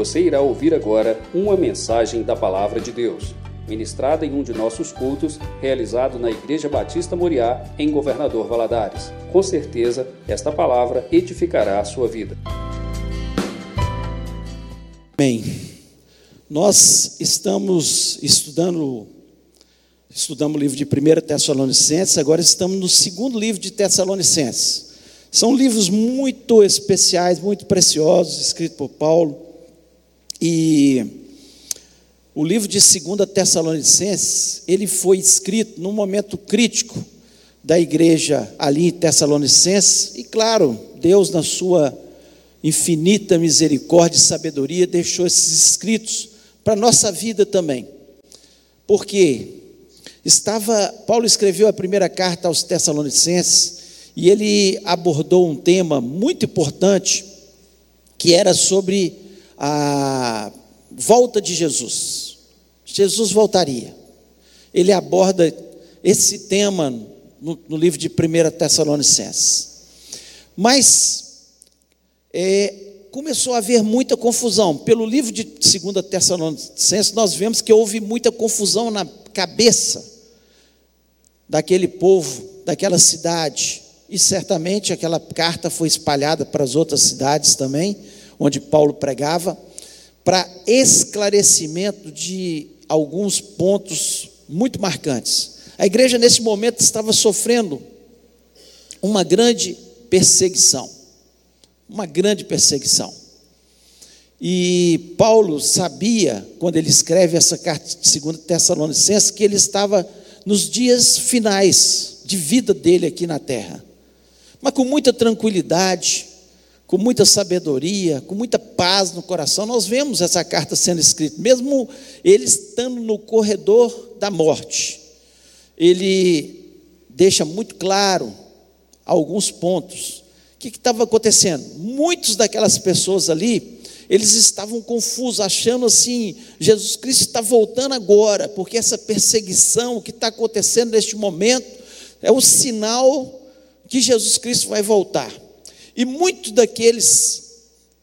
Você irá ouvir agora uma mensagem da Palavra de Deus, ministrada em um de nossos cultos, realizado na Igreja Batista Moriá, em Governador Valadares. Com certeza, esta palavra edificará a sua vida. Amém. Nós estamos estudando, estudamos o livro de 1 Tessalonicenses, agora estamos no segundo livro de Tessalonicenses. São livros muito especiais, muito preciosos, escritos por Paulo. E o livro de 2 Tessalonicenses, ele foi escrito num momento crítico da igreja ali em Tessalonicenses, e claro, Deus, na sua infinita misericórdia e sabedoria, deixou esses escritos para nossa vida também. Porque estava, Paulo escreveu a primeira carta aos Tessalonicenses, e ele abordou um tema muito importante, que era sobre a volta de Jesus. Jesus voltaria. Ele aborda esse tema no, no livro de 1 Tessalonicenses. Mas é, começou a haver muita confusão. Pelo livro de 2 Tessalonicenses, nós vemos que houve muita confusão na cabeça daquele povo, daquela cidade. E certamente aquela carta foi espalhada para as outras cidades também, onde Paulo pregava, para esclarecimento de alguns pontos muito marcantes. A igreja, nesse momento, estava sofrendo uma grande perseguição. Uma grande perseguição. E Paulo sabia, quando ele escreve essa carta de 2 Tessalonicenses, que ele estava nos dias finais de vida dele aqui na terra mas com muita tranquilidade, com muita sabedoria, com muita paz no coração. Nós vemos essa carta sendo escrita, mesmo ele estando no corredor da morte. Ele deixa muito claro alguns pontos. O que estava acontecendo? Muitos daquelas pessoas ali, eles estavam confusos, achando assim: Jesus Cristo está voltando agora, porque essa perseguição que está acontecendo neste momento é o sinal que Jesus Cristo vai voltar. E muitos daqueles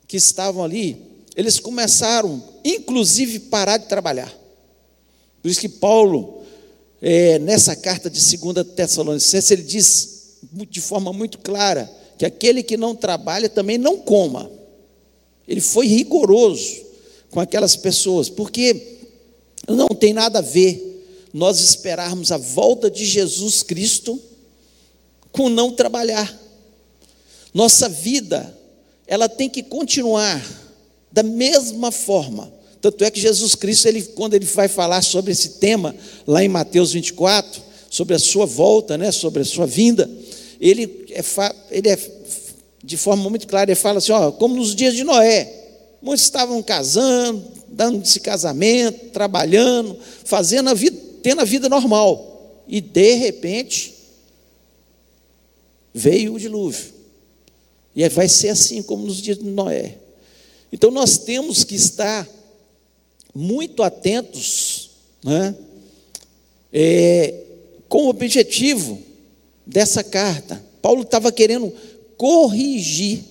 que estavam ali, eles começaram, inclusive, parar de trabalhar. Por isso que Paulo, é, nessa carta de 2 Tessalonicenses, ele diz de forma muito clara que aquele que não trabalha também não coma. Ele foi rigoroso com aquelas pessoas, porque não tem nada a ver nós esperarmos a volta de Jesus Cristo com não trabalhar. Nossa vida, ela tem que continuar da mesma forma. Tanto é que Jesus Cristo, ele, quando ele vai falar sobre esse tema, lá em Mateus 24, sobre a sua volta, né, sobre a sua vinda, ele é, ele é de forma muito clara, ele fala assim: ó, como nos dias de Noé, muitos estavam casando, dando esse casamento, trabalhando, fazendo a vida, tendo a vida normal, e de repente veio o dilúvio. E vai ser assim como nos dias de Noé. Então nós temos que estar muito atentos né, é, com o objetivo dessa carta. Paulo estava querendo corrigir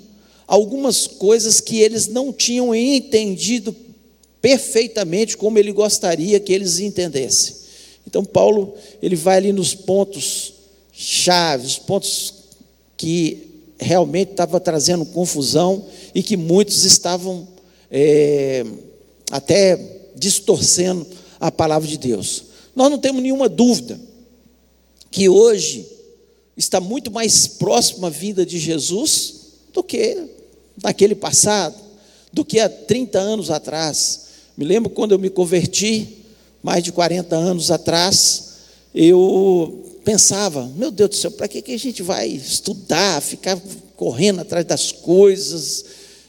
algumas coisas que eles não tinham entendido perfeitamente como ele gostaria que eles entendessem. Então Paulo ele vai ali nos pontos chaves, pontos que realmente estava trazendo confusão e que muitos estavam é, até distorcendo a palavra de Deus. Nós não temos nenhuma dúvida que hoje está muito mais próxima a vinda de Jesus do que naquele passado, do que há 30 anos atrás. Me lembro quando eu me converti, mais de 40 anos atrás, eu pensava, meu Deus do céu, para que, que a gente vai estudar, ficar correndo atrás das coisas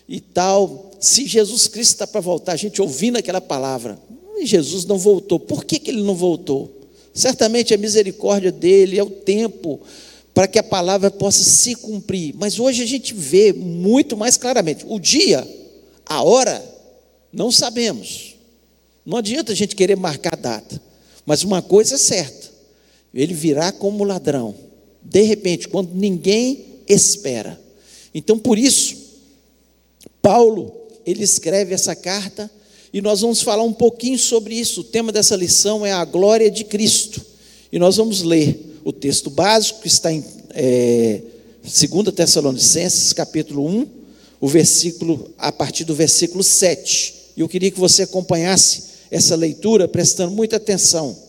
e tal? Se Jesus Cristo está para voltar, a gente ouvindo aquela palavra, e Jesus não voltou, por que, que ele não voltou? Certamente a misericórdia dele, é o tempo para que a palavra possa se cumprir. Mas hoje a gente vê muito mais claramente. O dia, a hora, não sabemos. Não adianta a gente querer marcar data. Mas uma coisa é certa: ele virá como ladrão, de repente, quando ninguém espera. Então, por isso, Paulo, ele escreve essa carta e nós vamos falar um pouquinho sobre isso. O tema dessa lição é a glória de Cristo. E nós vamos ler o texto básico que está em é, 2 Tessalonicenses, capítulo 1, o versículo, a partir do versículo 7. E eu queria que você acompanhasse essa leitura prestando muita atenção.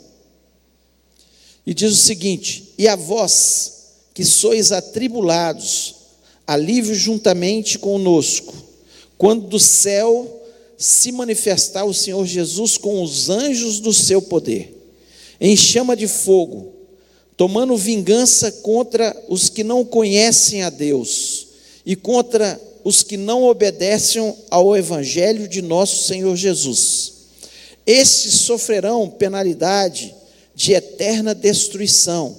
E diz o seguinte: E a vós que sois atribulados, alívio juntamente conosco, quando do céu se manifestar o Senhor Jesus com os anjos do seu poder, em chama de fogo, tomando vingança contra os que não conhecem a Deus e contra os que não obedecem ao evangelho de nosso Senhor Jesus. Estes sofrerão penalidade de eterna destruição,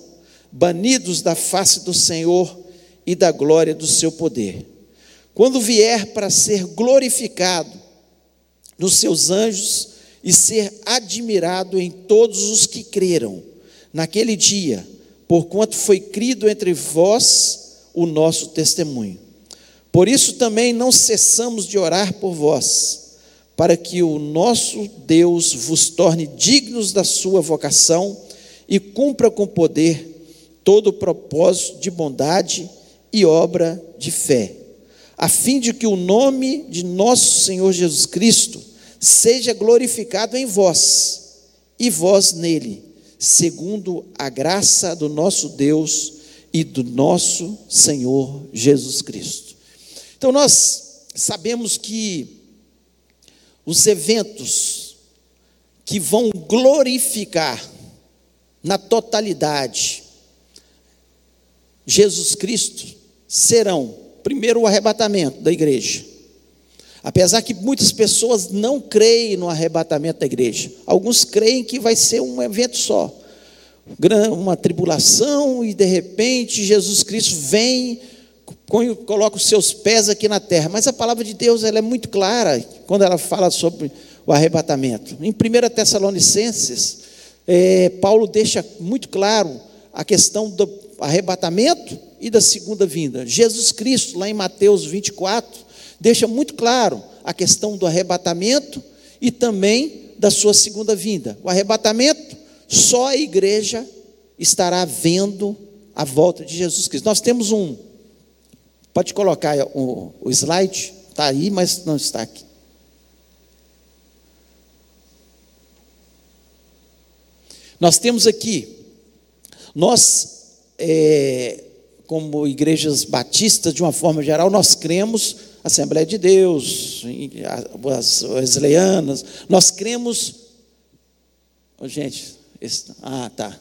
banidos da face do Senhor e da glória do seu poder. Quando vier para ser glorificado nos seus anjos e ser admirado em todos os que creram naquele dia, porquanto foi crido entre vós o nosso testemunho. Por isso também não cessamos de orar por vós, para que o nosso Deus vos torne dignos da sua vocação e cumpra com poder todo o propósito de bondade e obra de fé, a fim de que o nome de nosso Senhor Jesus Cristo seja glorificado em vós e vós nele, segundo a graça do nosso Deus e do nosso Senhor Jesus Cristo. Então nós sabemos que os eventos que vão glorificar na totalidade Jesus Cristo serão, primeiro, o arrebatamento da igreja. Apesar que muitas pessoas não creem no arrebatamento da igreja, alguns creem que vai ser um evento só, uma tribulação e de repente Jesus Cristo vem, coloca os seus pés aqui na terra. Mas a palavra de Deus ela é muito clara quando ela fala sobre o arrebatamento. Em 1 Tessalonicenses, é, Paulo deixa muito claro a questão do arrebatamento e da segunda vinda. Jesus Cristo, lá em Mateus 24, deixa muito claro a questão do arrebatamento e também da sua segunda vinda. O arrebatamento, só a igreja estará vendo a volta de Jesus Cristo. Nós temos um, pode colocar o, o slide, está aí, mas não está aqui. Nós temos aqui, nós, é, como igrejas batistas, de uma forma geral, nós cremos Assembleia de Deus, as Wesleyanas, nós cremos. Oh, gente, esse, ah, tá.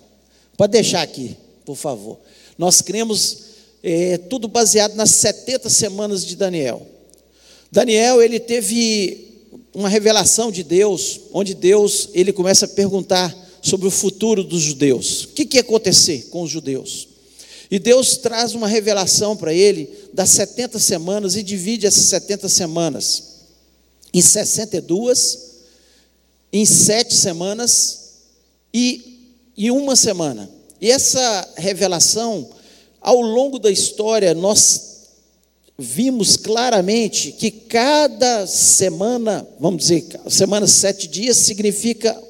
Pode deixar aqui, por favor. Nós cremos é, tudo baseado nas 70 semanas de Daniel. Daniel, ele teve uma revelação de Deus, onde Deus, ele começa a perguntar sobre o futuro dos judeus. O que, que ia acontecer com os judeus? E Deus traz uma revelação para ele das 70 semanas e divide essas 70 semanas em 62, em sete semanas e em uma semana. E essa revelação, ao longo da história, nós vimos claramente que cada semana, vamos dizer, semana sete dias significa,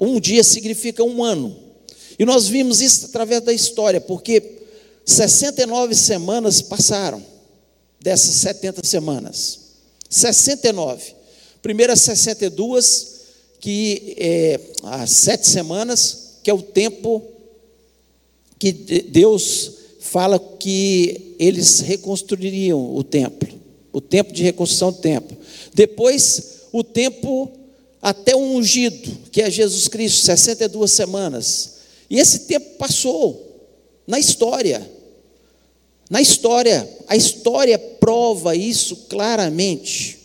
um dia significa um ano. E nós vimos isso através da história, porque 69 semanas passaram dessas 70 semanas. 69. Primeiras 62, que é as sete semanas, que é o tempo que Deus fala que eles reconstruiriam o templo, o tempo de reconstrução do templo. Depois, o tempo até o ungido, que é Jesus Cristo, 62 semanas. E esse tempo passou na história. Na história, a história prova isso claramente.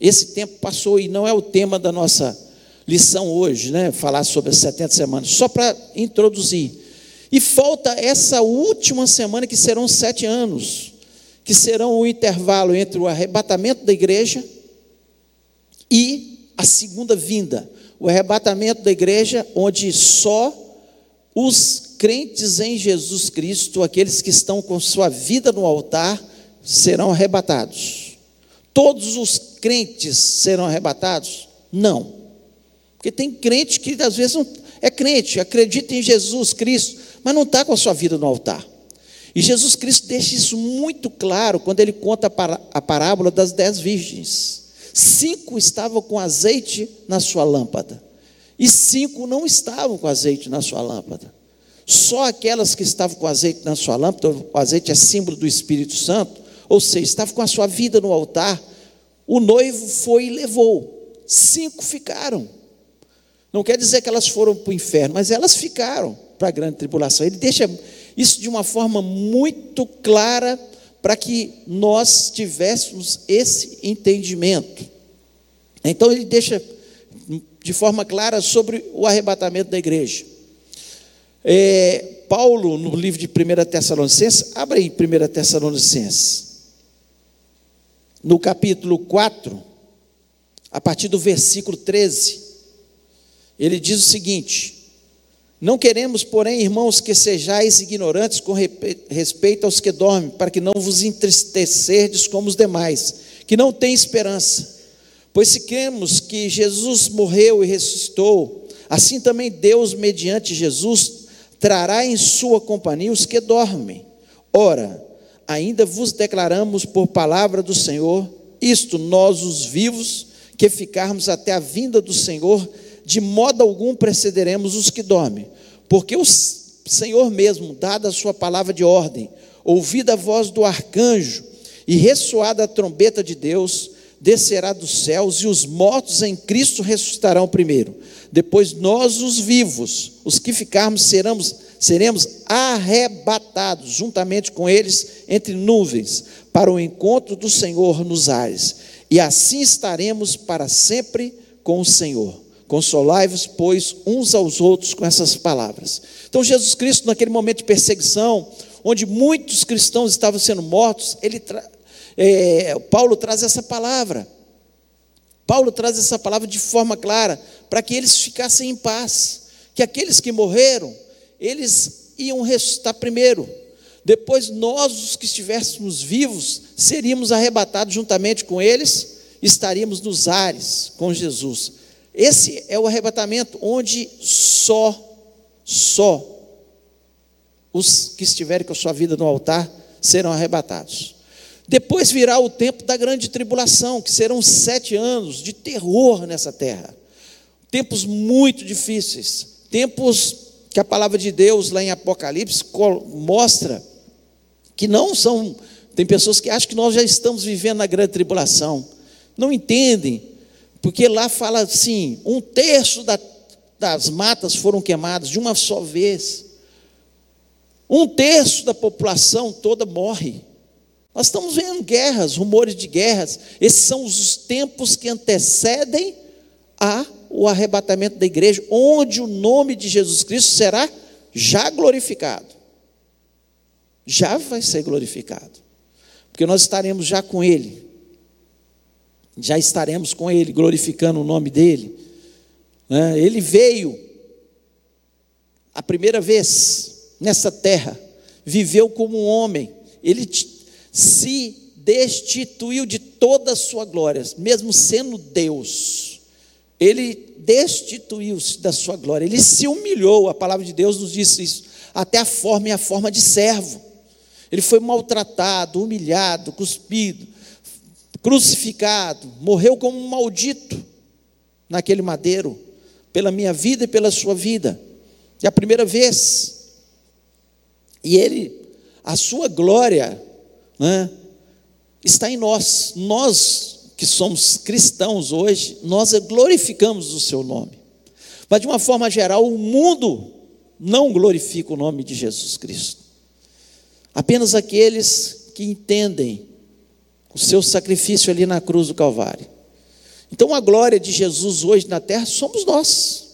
Esse tempo passou e não é o tema da nossa lição hoje, né? Falar sobre as 70 semanas, só para introduzir. E falta essa última semana, que serão sete anos, que serão o intervalo entre o arrebatamento da igreja e a segunda vinda. O arrebatamento da igreja, onde só os crentes em Jesus Cristo, aqueles que estão com sua vida no altar, serão arrebatados. todos os crentes serão arrebatados? Não. Porque tem crente que às vezes não, é crente, acredita em Jesus Cristo, mas não está com a sua vida no altar. E Jesus Cristo deixa isso muito claro quando ele conta a parábola das dez virgens. Cinco estavam com azeite na sua lâmpada, e cinco não estavam com azeite na sua lâmpada. Só aquelas que estavam com azeite na sua lâmpada, o azeite é símbolo do Espírito Santo, ou seja, estavam com a sua vida no altar, o noivo foi e levou. Cinco ficaram. Não quer dizer que elas foram para o inferno, mas elas ficaram para a grande tribulação. Ele deixa isso de uma forma muito clara para que nós tivéssemos esse entendimento. Então ele deixa de forma clara sobre o arrebatamento da igreja. É, Paulo, no livro de 1 Tessalonicenses, abre aí 1 Tessalonicenses, no capítulo 4, a partir do versículo 13, ele diz o seguinte: não queremos, porém, irmãos, que sejais ignorantes com respeito aos que dormem, para que não vos entristecerdes como os demais, que não têm esperança. Pois se cremos que Jesus morreu e ressuscitou, assim também Deus, mediante Jesus, trará em sua companhia os que dormem. Ora, ainda vos declaramos por palavra do Senhor, isto nós, os vivos, que ficarmos até a vinda do Senhor, de modo algum precederemos os que dormem, porque o Senhor mesmo, dada a sua palavra de ordem, ouvida a voz do arcanjo e ressoada a trombeta de Deus, descerá dos céus e os mortos em Cristo ressuscitarão primeiro. Depois nós, os vivos, os que ficarmos, seremos, seremos arrebatados juntamente com eles entre nuvens para o encontro do Senhor nos ares. E assim estaremos para sempre com o Senhor. Consolai-vos, pois, uns aos outros com essas palavras. Então, Jesus Cristo, naquele momento de perseguição, onde muitos cristãos estavam sendo mortos, ele tra... é, Paulo traz essa palavra. Paulo traz essa palavra de forma clara, para que eles ficassem em paz. Que aqueles que morreram, eles iam ressuscitar primeiro. Depois, nós, os que estivéssemos vivos, seríamos arrebatados juntamente com eles, estaríamos nos ares com Jesus. Esse é o arrebatamento onde só, só os que estiverem com a sua vida no altar serão arrebatados. Depois virá o tempo da grande tribulação, que serão sete anos de terror nessa terra. Tempos muito difíceis, tempos que a palavra de Deus, lá em Apocalipse, mostra que não são. Tem pessoas que acham que nós já estamos vivendo na grande tribulação, não entendem porque lá fala assim: um terço da, das matas foram queimadas de uma só vez. Um terço da população toda morre. Nós estamos vendo guerras, rumores de guerras. Esses são os tempos que antecedem a o arrebatamento da igreja, onde o nome de Jesus Cristo será já glorificado. Já vai ser glorificado. Porque nós estaremos já com ele já estaremos com Ele, glorificando o nome dEle. Né? Ele veio a primeira vez nessa terra, viveu como um homem, ele se destituiu de toda a sua glória, mesmo sendo Deus. Ele destituiu-se da sua glória, ele se humilhou, a palavra de Deus nos diz isso, até a forma e a forma de servo. Ele foi maltratado, humilhado, cuspido, crucificado, morreu como um maldito naquele madeiro, pela minha vida e pela sua vida. É a primeira vez. E ele, a sua glória, né, está em nós. Nós que somos cristãos hoje, nós glorificamos o seu nome. Mas de uma forma geral, o mundo não glorifica o nome de Jesus Cristo. Apenas aqueles que entendem o seu sacrifício ali na cruz do Calvário. Então a glória de Jesus hoje na terra somos nós.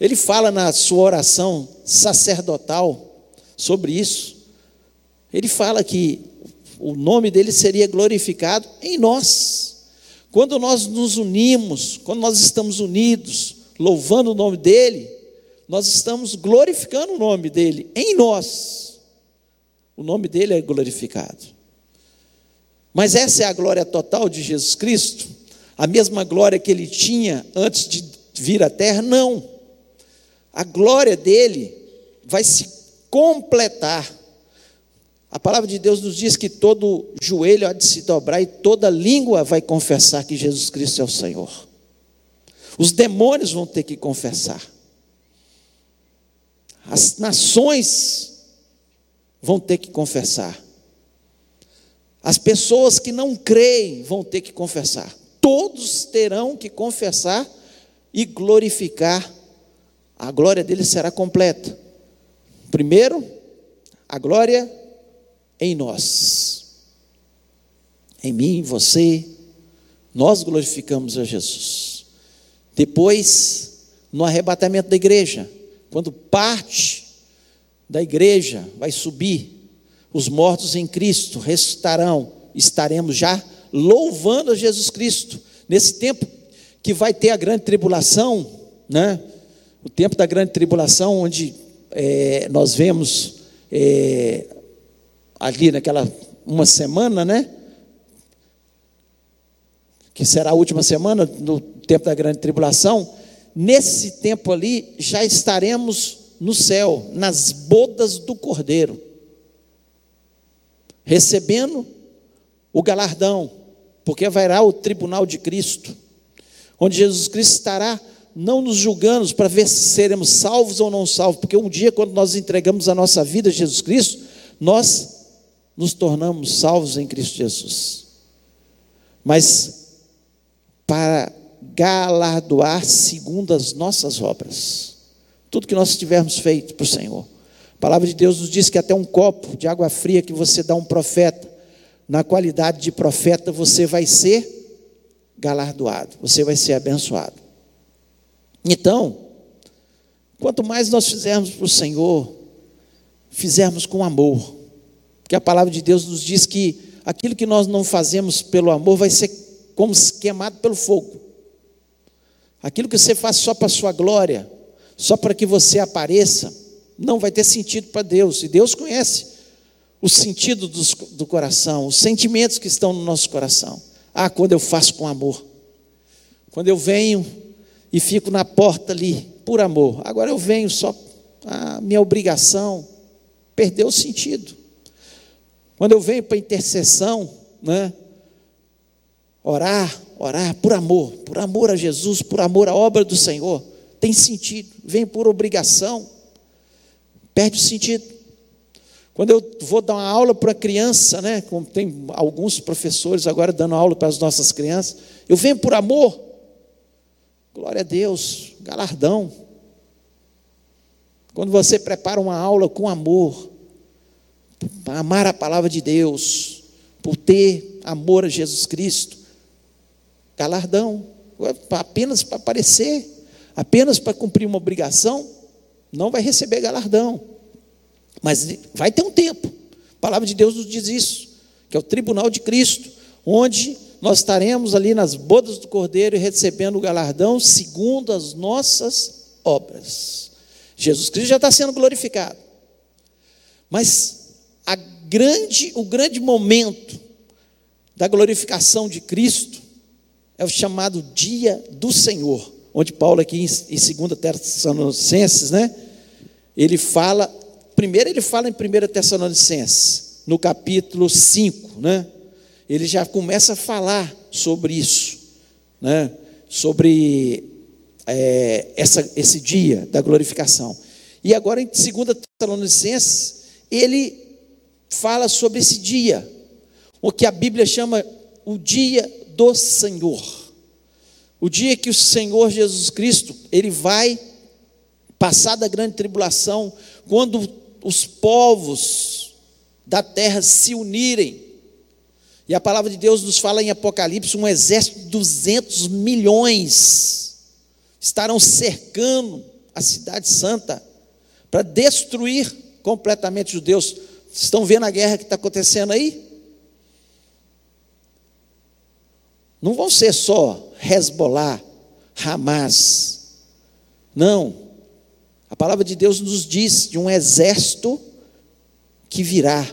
Ele fala na sua oração sacerdotal sobre isso. Ele fala que o nome dele seria glorificado em nós. Quando nós nos unimos, quando nós estamos unidos, louvando o nome dele, nós estamos glorificando o nome dele em nós. O nome dele é glorificado. Mas essa é a glória total de Jesus Cristo? A mesma glória que ele tinha antes de vir à terra? Não. A glória dele vai se completar. A palavra de Deus nos diz que todo joelho há de se dobrar e toda língua vai confessar que Jesus Cristo é o Senhor. Os demônios vão ter que confessar. As nações vão ter que confessar. As pessoas que não creem vão ter que confessar. Todos terão que confessar e glorificar. A glória dele será completa. Primeiro, a glória em nós. Em mim, você, nós glorificamos a Jesus. Depois, no arrebatamento da igreja, quando parte da igreja vai subir os mortos em Cristo ressuscitarão, estaremos já louvando a Jesus Cristo. Nesse tempo que vai ter a grande tribulação, né? o tempo da grande tribulação, onde é, nós vemos é, ali naquela uma semana, né? Que será a última semana no tempo da grande tribulação. Nesse tempo ali já estaremos no céu, nas bodas do Cordeiro recebendo o galardão, porque haverá o tribunal de Cristo, onde Jesus Cristo estará não nos julgando para ver se seremos salvos ou não salvos, porque um dia, quando nós entregamos a nossa vida a Jesus Cristo, nós nos tornamos salvos em Cristo Jesus. Mas para galardoar segundo as nossas obras, tudo que nós tivermos feito para o Senhor. A palavra de Deus nos diz que até um copo de água fria que você dá a um profeta, na qualidade de profeta, você vai ser galardoado, você vai ser abençoado. Então, quanto mais nós fizermos para o Senhor, fizermos com amor, porque a palavra de Deus nos diz que aquilo que nós não fazemos pelo amor vai ser como queimado pelo fogo. Aquilo que você faz só para a sua glória, só para que você apareça, não vai ter sentido para Deus. E Deus conhece o sentido do coração, os sentimentos que estão no nosso coração. Ah, quando eu faço com amor. Quando eu venho e fico na porta ali, por amor. Agora eu venho só, a minha obrigação perdeu o sentido. Quando eu venho para intercessão, né? Orar, orar por amor, por amor a Jesus, por amor à obra do Senhor, tem sentido. Vem por obrigação perde o sentido. Quando eu vou dar uma aula para a criança, né, como tem alguns professores agora dando aula para as nossas crianças, eu venho por amor. Glória a Deus, galardão. Quando você prepara uma aula com amor, para amar a palavra de Deus, por ter amor a Jesus Cristo, galardão, apenas para aparecer, apenas para cumprir uma obrigação, não vai receber galardão. Mas vai ter um tempo. A palavra de Deus nos diz isso, que é o tribunal de Cristo, onde nós estaremos ali nas bodas do Cordeiro recebendo o galardão segundo as nossas obras. Jesus Cristo já está sendo glorificado. Mas grande, o grande momento da glorificação de Cristo é o chamado dia do Senhor onde Paulo aqui em 2 Tessalonicenses, né? Ele fala, primeiro ele fala em 1 Tessalonicenses, no capítulo 5, né? Ele já começa a falar sobre isso, né? Sobre é, essa, esse dia da glorificação. E agora em 2 Tessalonicenses, ele fala sobre esse dia, o que a Bíblia chama o dia do Senhor. O dia que o Senhor Jesus Cristo, ele vai passar da grande tribulação, quando os povos da terra se unirem. E a palavra de Deus nos fala em Apocalipse, um exército de 200 milhões estarão cercando a cidade santa para destruir completamente os judeus. Estão vendo a guerra que está acontecendo aí? Não vão ser só Hezbollah, Hamas. Não. Palavra de Deus nos diz de um exército que virá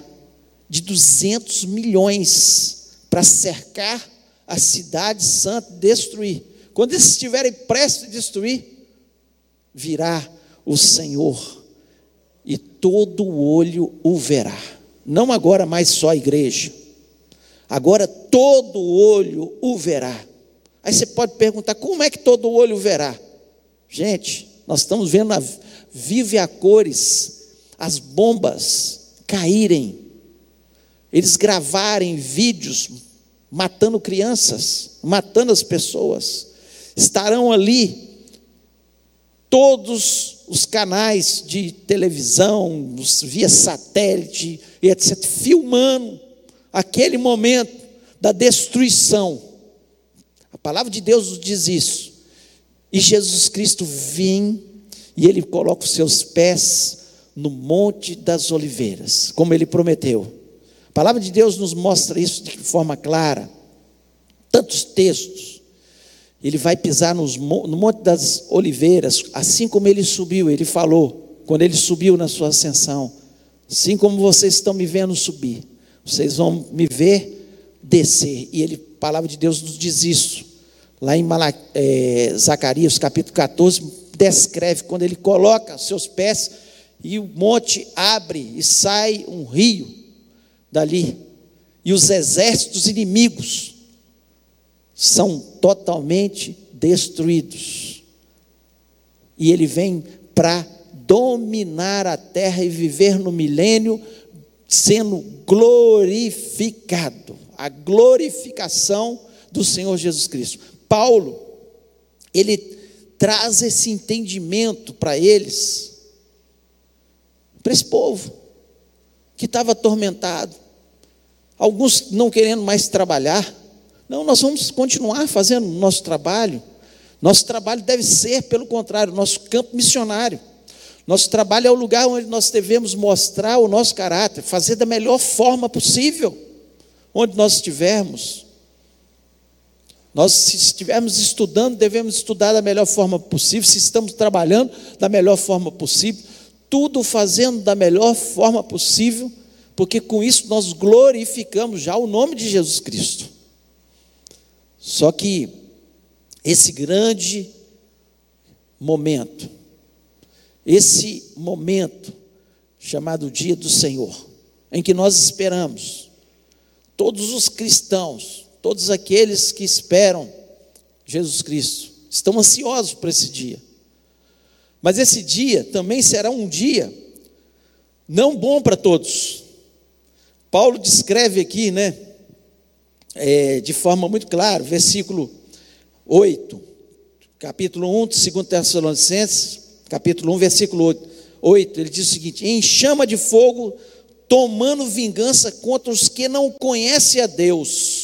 de 200 milhões para cercar a cidade santa, destruir. Quando eles estiverem prestes a destruir, virá o Senhor e todo olho o verá. Não agora mais só a igreja, agora todo olho o verá. Aí você pode perguntar: como é que todo olho verá? Gente, nós estamos vendo a, vive a cores as bombas caírem, eles gravarem vídeos matando crianças, matando as pessoas. Estarão ali todos os canais de televisão, via satélite e etc., filmando aquele momento da destruição. A palavra de Deus nos diz isso. E Jesus Cristo vem e ele coloca os seus pés no Monte das Oliveiras, como ele prometeu. A palavra de Deus nos mostra isso de forma clara. Tantos textos. Ele vai pisar nos, no Monte das Oliveiras, assim como ele subiu, ele falou, quando ele subiu na sua ascensão. Assim como vocês estão me vendo subir, vocês vão me ver descer. E ele, a palavra de Deus nos diz isso. Lá em Malac, é, Zacarias, capítulo 14, descreve quando ele coloca seus pés e o monte abre e sai um rio dali, e os exércitos inimigos são totalmente destruídos. E ele vem para dominar a terra e viver no milênio, sendo glorificado. A glorificação do Senhor Jesus Cristo. Paulo, ele traz esse entendimento para eles para esse povo que estava atormentado, alguns não querendo mais trabalhar. Não, nós vamos continuar fazendo o nosso trabalho. Nosso trabalho deve ser, pelo contrário, nosso campo missionário. Nosso trabalho é o lugar onde nós devemos mostrar o nosso caráter, fazer da melhor forma possível, onde nós estivermos. Nós, se estivermos estudando, devemos estudar da melhor forma possível, se estamos trabalhando, da melhor forma possível tudo fazendo da melhor forma possível, porque com isso nós glorificamos já o nome de Jesus Cristo. Só que esse grande momento, esse momento chamado Dia do Senhor, em que nós esperamos, todos os cristãos, todos aqueles que esperam Jesus Cristo, estão ansiosos por esse dia. Mas esse dia também será um dia não bom para todos. Paulo descreve aqui, né, é, de forma muito clara, versículo 8, capítulo 1 de 2 Tessalonicenses, capítulo 1, versículo 8, 8, ele diz o seguinte: em chama de fogo, tomando vingança contra os que não conhecem a Deus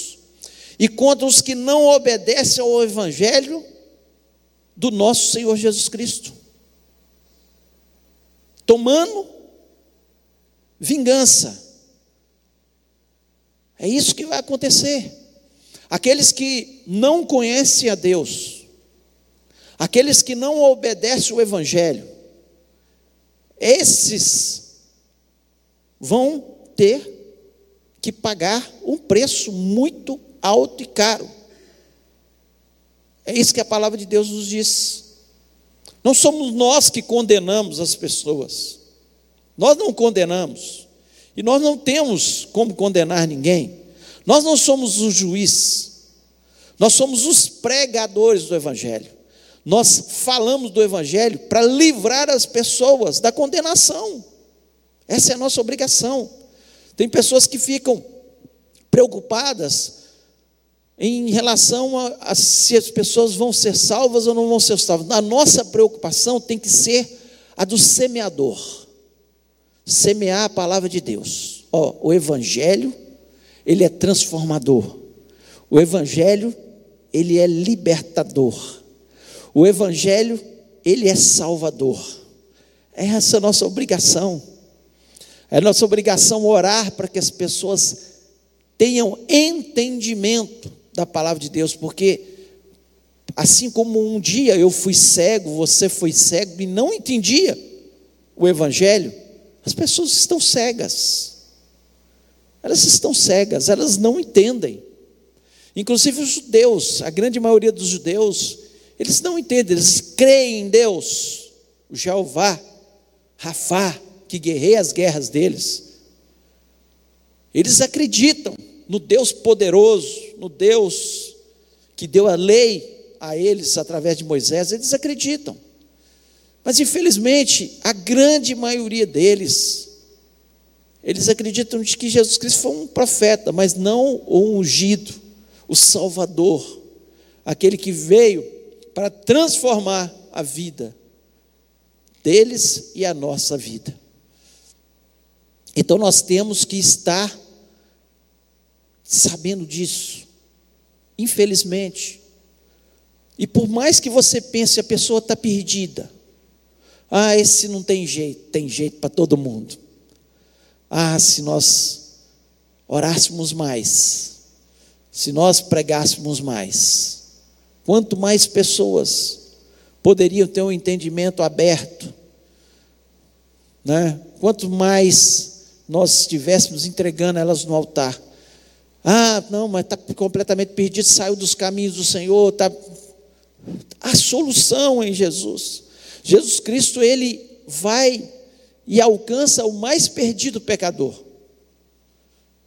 e contra os que não obedecem ao Evangelho do nosso Senhor Jesus Cristo tomando vingança. É isso que vai acontecer. Aqueles que não conhecem a Deus, aqueles que não obedecem o Evangelho, esses vão ter que pagar um preço muito alto e caro. É isso que a palavra de Deus nos diz. Não somos nós que condenamos as pessoas. Nós não condenamos. E nós não temos como condenar ninguém. Nós não somos o juiz. Nós somos os pregadores do Evangelho. Nós falamos do Evangelho para livrar as pessoas da condenação. Essa é a nossa obrigação. Tem pessoas que ficam preocupadas em relação a, a, se as pessoas vão ser salvas ou não vão ser salvas. A nossa preocupação tem que ser a do semeador. Semear a palavra de Deus. Ó, o evangelho, ele é transformador. O evangelho, ele é libertador. O evangelho, ele é salvador. É essa a nossa obrigação. É nossa obrigação orar para que as pessoas tenham entendimento da palavra de Deus, porque assim como um dia eu fui cego, você foi cego e não entendia o Evangelho, as pessoas estão cegas. Elas estão cegas, elas não entendem. Inclusive os judeus, a grande maioria dos judeus, eles não entendem, eles creem em Deus, o Jeová, Rafá, que guerreia as guerras deles. Eles acreditam no Deus poderoso, no Deus que deu a lei a eles através de Moisés, eles acreditam. Mas infelizmente, a grande maioria deles, eles acreditam de que Jesus Cristo foi um profeta, mas não o ungido, o Salvador, aquele que veio para transformar a vida deles e a nossa vida. Então nós temos que estar sabendo disso. Infelizmente. E por mais que você pense a pessoa está perdida, ah, esse não tem jeito, tem jeito para todo mundo. Ah, se nós orássemos mais, se nós pregássemos mais, quanto mais pessoas poderiam ter um entendimento aberto, né? quanto mais nós estivéssemos entregando elas no altar. Ah, não, mas está completamente perdido, saiu dos caminhos do Senhor, está. A solução em Jesus. Jesus Cristo, ele vai e alcança o mais perdido pecador.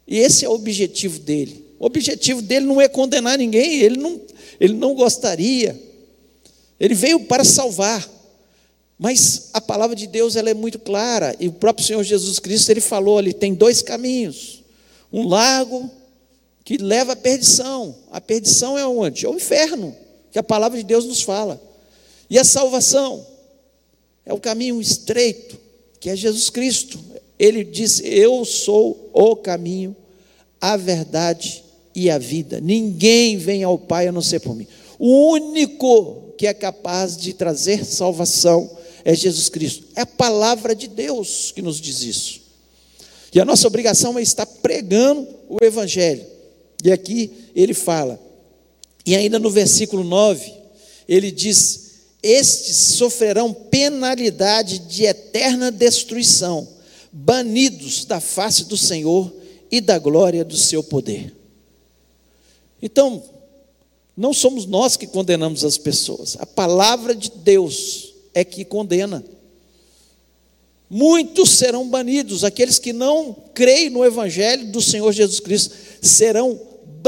E esse é o objetivo dele. O objetivo dele não é condenar ninguém, ele não, ele não gostaria. Ele veio para salvar. Mas a palavra de Deus ela é muito clara, e o próprio Senhor Jesus Cristo ele falou ali, tem dois caminhos. Um largo que leva à perdição. A perdição é onde? É o inferno, que a palavra de Deus nos fala. E a salvação é o caminho estreito, que é Jesus Cristo. Ele disse: Eu sou o caminho, a verdade e a vida. Ninguém vem ao Pai a não ser por mim. O único que é capaz de trazer salvação é Jesus Cristo. É a palavra de Deus que nos diz isso. E a nossa obrigação é estar pregando o Evangelho. E aqui ele fala, e ainda no versículo 9, ele diz: estes sofrerão penalidade de eterna destruição, banidos da face do Senhor e da glória do seu poder. Então, não somos nós que condenamos as pessoas, a palavra de Deus é que condena. Muitos serão banidos, aqueles que não creem no Evangelho do Senhor Jesus Cristo serão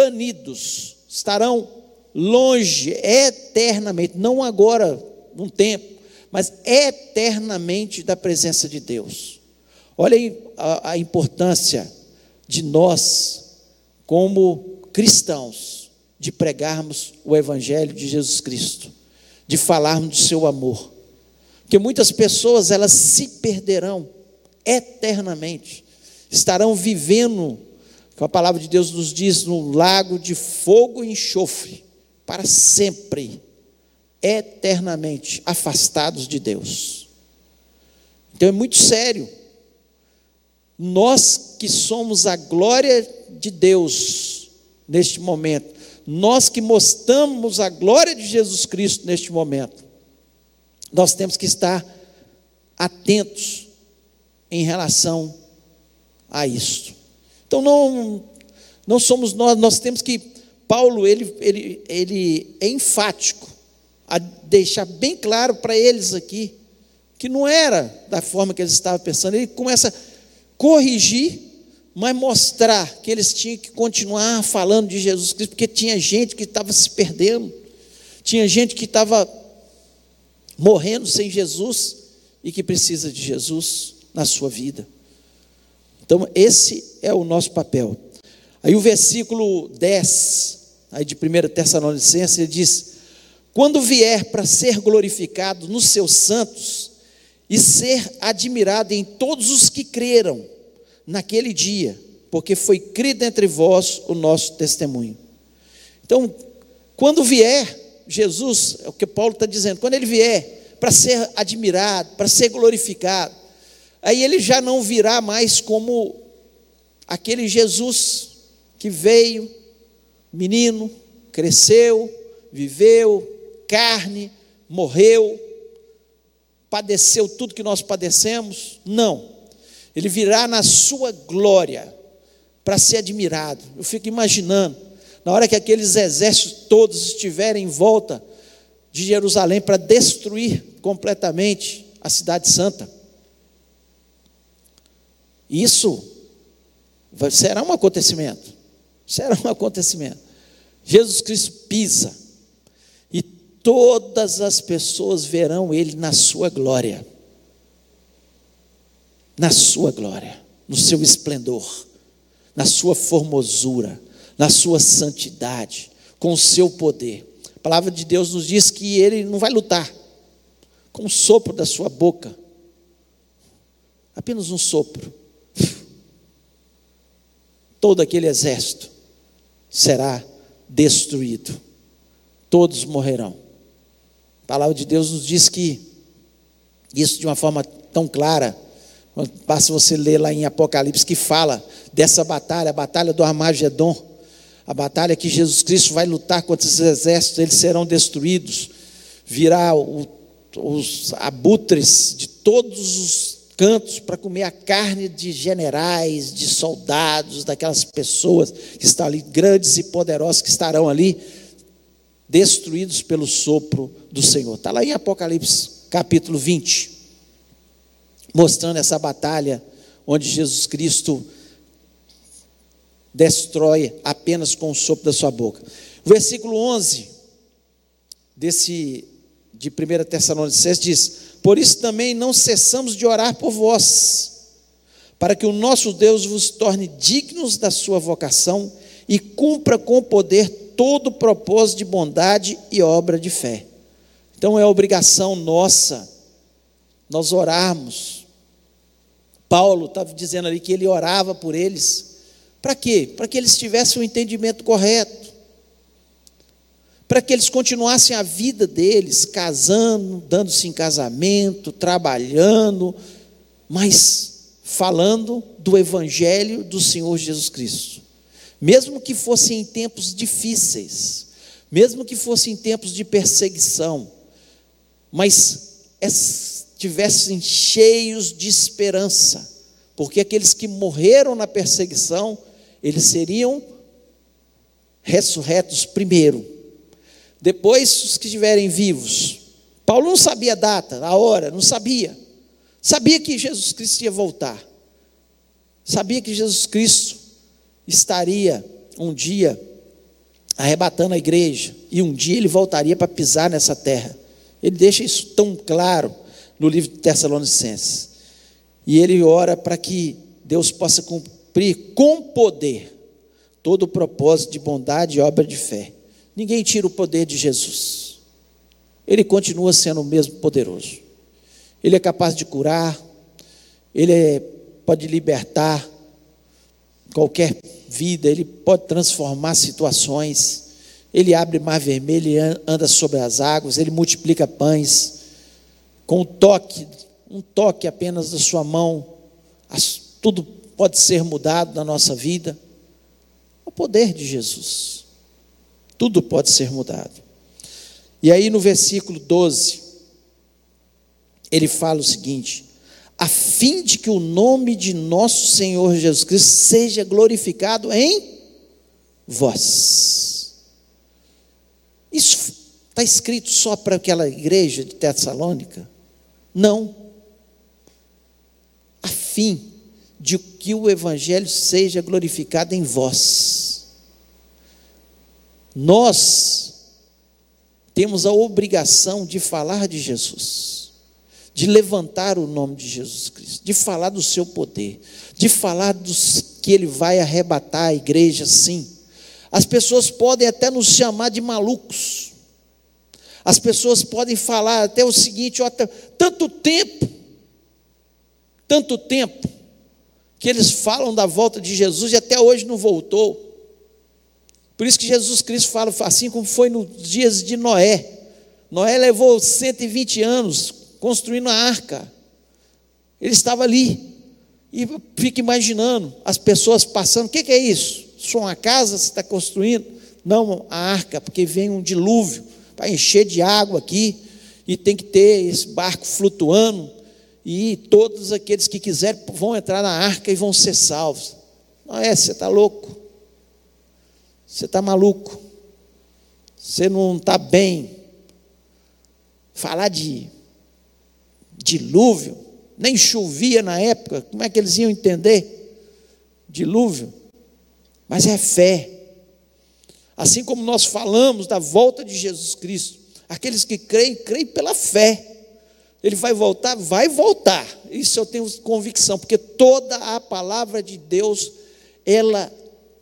banidos, estarão longe, eternamente, não agora, num tempo, mas eternamente da presença de Deus. Olha a, a importância de nós, como cristãos, de pregarmos o Evangelho de Jesus Cristo, de falarmos do seu amor. Porque muitas pessoas, elas se perderão eternamente, estarão vivendo, a palavra de Deus nos diz, no lago de fogo e enxofre para sempre, eternamente afastados de Deus. Então é muito sério. Nós que somos a glória de Deus neste momento, nós que mostramos a glória de Jesus Cristo neste momento, nós temos que estar atentos em relação a isso. Então não não somos nós, nós temos que Paulo ele, ele, ele é enfático a deixar bem claro para eles aqui que não era da forma que eles estavam pensando. Ele começa a corrigir, mas mostrar que eles tinham que continuar falando de Jesus Cristo, porque tinha gente que estava se perdendo, tinha gente que estava morrendo sem Jesus e que precisa de Jesus na sua vida. Então, esse é o nosso papel. Aí o versículo 10 aí de 1 Tessalonicenses, ele diz: Quando vier para ser glorificado nos seus santos e ser admirado em todos os que creram naquele dia, porque foi crido entre vós o nosso testemunho. Então, quando vier Jesus, é o que Paulo está dizendo, quando ele vier para ser admirado, para ser glorificado, aí ele já não virá mais como aquele Jesus que veio menino, cresceu, viveu, carne, morreu, padeceu tudo que nós padecemos. Não. Ele virá na sua glória para ser admirado. Eu fico imaginando na hora que aqueles exércitos todos estiverem em volta de Jerusalém para destruir completamente a cidade santa. Isso será um acontecimento. Será um acontecimento. Jesus Cristo pisa e todas as pessoas verão ele na sua glória. Na sua glória, no seu esplendor, na sua formosura, na sua santidade, com o seu poder. A palavra de Deus nos diz que ele não vai lutar com o sopro da sua boca. Apenas um sopro. Todo aquele exército será destruído. Todos morrerão. A palavra de Deus nos diz que isso de uma forma tão clara, basta você ler lá em Apocalipse que fala dessa batalha, a batalha do Armagedon, a batalha que Jesus Cristo vai lutar contra esses exércitos, eles serão destruídos, virá o, os abutres de todos os cantos para comer a carne de generais, de soldados, daquelas pessoas que estão ali, grandes e poderosos, que estarão ali, destruídos pelo sopro do Senhor. Está lá em Apocalipse capítulo 20, mostrando essa batalha onde Jesus Cristo destrói apenas com o sopro da sua boca. versículo 11 desse de 1 Tessalonicenses diz: Por isso também não cessamos de orar por vós, para que o nosso Deus vos torne dignos da sua vocação e cumpra com poder todo o propósito de bondade e obra de fé. Então é obrigação nossa nós orarmos. Paulo estava dizendo ali que ele orava por eles para quê? Para que eles tivessem o entendimento correto. Para que eles continuassem a vida deles, casando, dando-se em casamento, trabalhando, mas falando do Evangelho do Senhor Jesus Cristo. Mesmo que fossem em tempos difíceis, mesmo que fossem em tempos de perseguição, mas estivessem cheios de esperança, porque aqueles que morreram na perseguição eles seriam ressurretos primeiro. Depois, os que estiverem vivos. Paulo não sabia a data, a hora, não sabia. Sabia que Jesus Cristo ia voltar. Sabia que Jesus Cristo estaria um dia arrebatando a igreja e um dia ele voltaria para pisar nessa terra. Ele deixa isso tão claro no livro de Tessalonicenses. E ele ora para que Deus possa cumprir com poder todo o propósito de bondade e obra de fé. Ninguém tira o poder de Jesus. Ele continua sendo o mesmo poderoso. Ele é capaz de curar, ele é, pode libertar qualquer vida, ele pode transformar situações. Ele abre mar vermelho e anda sobre as águas, ele multiplica pães. Com um toque, um toque apenas da sua mão, tudo pode ser mudado na nossa vida? O poder de Jesus. Tudo pode ser mudado. E aí no versículo 12, ele fala o seguinte: a fim de que o nome de nosso Senhor Jesus Cristo seja glorificado em vós. Isso está escrito só para aquela igreja de Tessalônica? Não. A fim de que o Evangelho seja glorificado em vós. Nós temos a obrigação de falar de Jesus, de levantar o nome de Jesus Cristo, de falar do seu poder, de falar dos que ele vai arrebatar a igreja, sim. As pessoas podem até nos chamar de malucos. As pessoas podem falar até o seguinte: tanto tempo, tanto tempo, que eles falam da volta de Jesus e até hoje não voltou. Por isso que Jesus Cristo fala assim como foi nos dias de Noé. Noé levou 120 anos construindo a arca. Ele estava ali. E fica imaginando as pessoas passando. O que, é isso? Só uma casa você está construindo? Não, a arca, porque vem um dilúvio para encher de água aqui. E tem que ter esse barco flutuando e todos aqueles que quiserem vão entrar na arca e vão ser salvos. Não é, você está louco. Você está maluco. Você não está bem. Falar de dilúvio, nem chovia na época, como é que eles iam entender? Dilúvio. Mas é fé. Assim como nós falamos da volta de Jesus Cristo, aqueles que creem, creem pela fé. Ele vai voltar? Vai voltar. Isso eu tenho convicção, porque toda a palavra de Deus, ela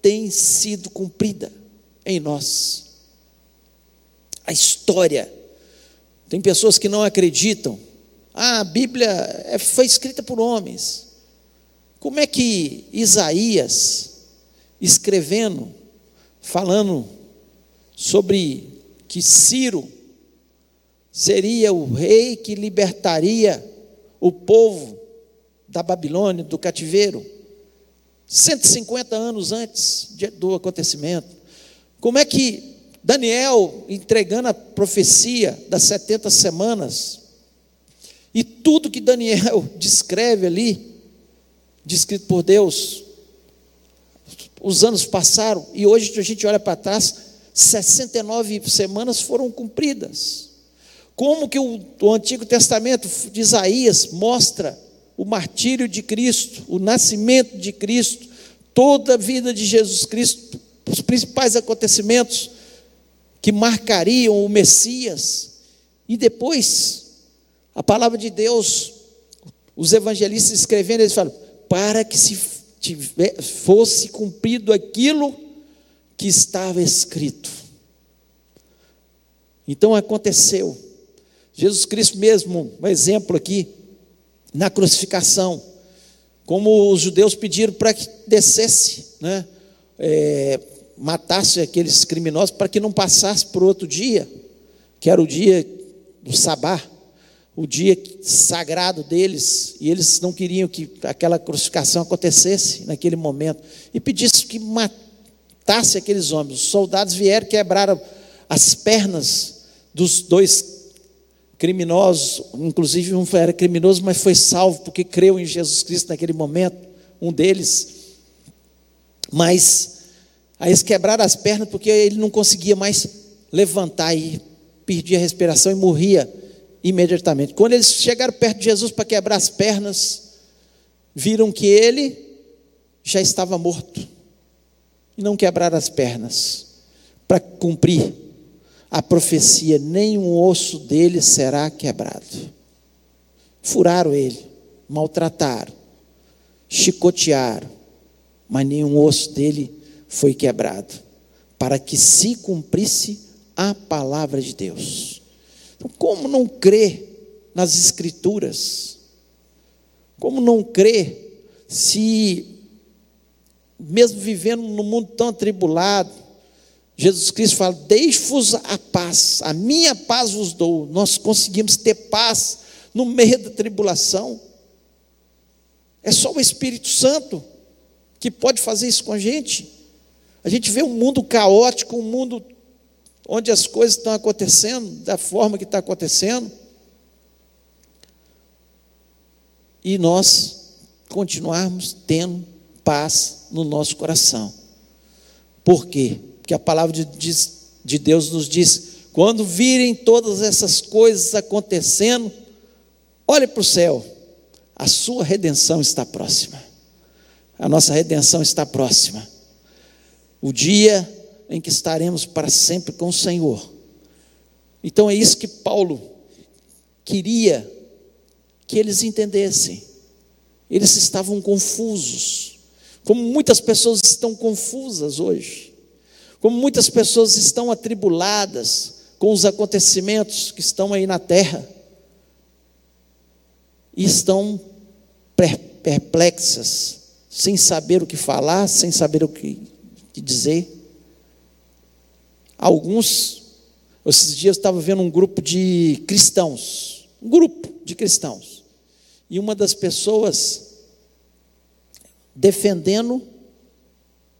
tem sido cumprida em nós. A história. Tem pessoas que não acreditam. Ah, a Bíblia é, foi escrita por homens. Como é que Isaías, escrevendo, falando sobre que Ciro seria o rei que libertaria o povo da Babilônia, do cativeiro, 150 anos antes do acontecimento. Como é que Daniel, entregando a profecia das 70 semanas, e tudo que Daniel descreve ali, descrito por Deus, os anos passaram e hoje a gente olha para trás, 69 semanas foram cumpridas. Como que o, o Antigo Testamento de Isaías mostra o martírio de Cristo, o nascimento de Cristo, toda a vida de Jesus Cristo, os principais acontecimentos que marcariam o Messias, e depois, a palavra de Deus, os evangelistas escrevendo, eles falam, para que se tiver, fosse cumprido aquilo que estava escrito. Então aconteceu. Jesus Cristo mesmo, um exemplo aqui, na crucificação, como os judeus pediram para que descesse, né, é, matasse aqueles criminosos para que não passasse por outro dia, que era o dia do sabá, o dia sagrado deles, e eles não queriam que aquela crucificação acontecesse naquele momento, e pedisse que matasse aqueles homens. Os soldados vieram, quebraram as pernas dos dois criminosos, inclusive um era criminoso, mas foi salvo porque creu em Jesus Cristo naquele momento, um deles. Mas aí eles quebraram as pernas porque ele não conseguia mais levantar e perdia a respiração e morria imediatamente. Quando eles chegaram perto de Jesus para quebrar as pernas, viram que ele já estava morto. E não quebraram as pernas para cumprir a profecia: nenhum osso dele será quebrado. Furaram ele, maltrataram, chicotearam, mas nenhum osso dele foi quebrado, para que se cumprisse a palavra de Deus. Então, como não crer nas Escrituras? Como não crer se, mesmo vivendo num mundo tão atribulado, Jesus Cristo fala: Deixe-vos a paz, a minha paz vos dou. Nós conseguimos ter paz no meio da tribulação. É só o Espírito Santo que pode fazer isso com a gente. A gente vê um mundo caótico, um mundo onde as coisas estão acontecendo da forma que está acontecendo. E nós continuarmos tendo paz no nosso coração. Por quê? Que a palavra de, de Deus nos diz: quando virem todas essas coisas acontecendo, olhe para o céu, a sua redenção está próxima. A nossa redenção está próxima. O dia em que estaremos para sempre com o Senhor. Então é isso que Paulo queria que eles entendessem. Eles estavam confusos, como muitas pessoas estão confusas hoje. Como muitas pessoas estão atribuladas com os acontecimentos que estão aí na terra, e estão perplexas, sem saber o que falar, sem saber o que dizer. Alguns, esses dias eu estava vendo um grupo de cristãos, um grupo de cristãos, e uma das pessoas defendendo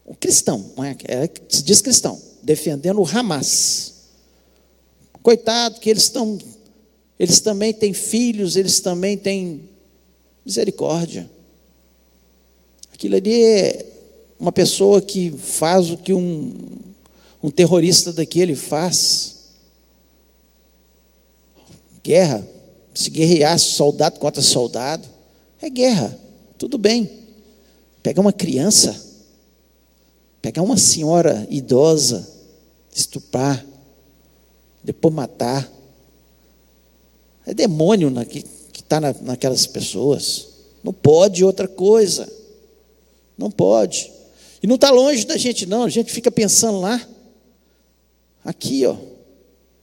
um cristão, é, se diz cristão, defendendo o Hamas. Coitado, que eles estão, eles também têm filhos, eles também têm misericórdia. Aquilo ali é uma pessoa que faz o que um, um terrorista daquele faz? Guerra, se guerrear soldado contra soldado, é guerra, tudo bem. Pegar uma criança, pegar uma senhora idosa, estuprar, depois matar, é demônio na, que está na, naquelas pessoas. Não pode outra coisa. Não pode. E não está longe da gente, não. A gente fica pensando lá. Aqui, ó.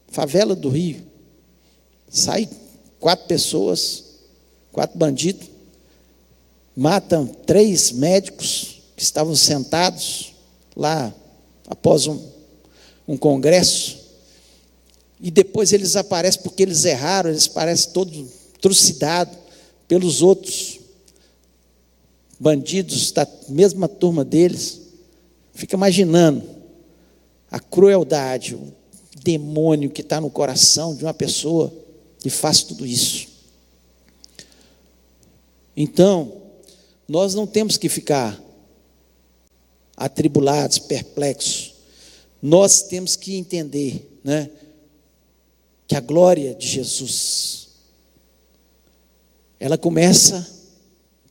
Favela do Rio. Sai quatro pessoas, quatro bandidos, matam três médicos que estavam sentados lá após um, um congresso. E depois eles aparecem porque eles erraram, eles parecem todos trucidados pelos outros bandidos da mesma turma deles. Fica imaginando a crueldade, o demônio que está no coração de uma pessoa que faz tudo isso. Então, nós não temos que ficar atribulados, perplexos. Nós temos que entender, né, que a glória de Jesus ela começa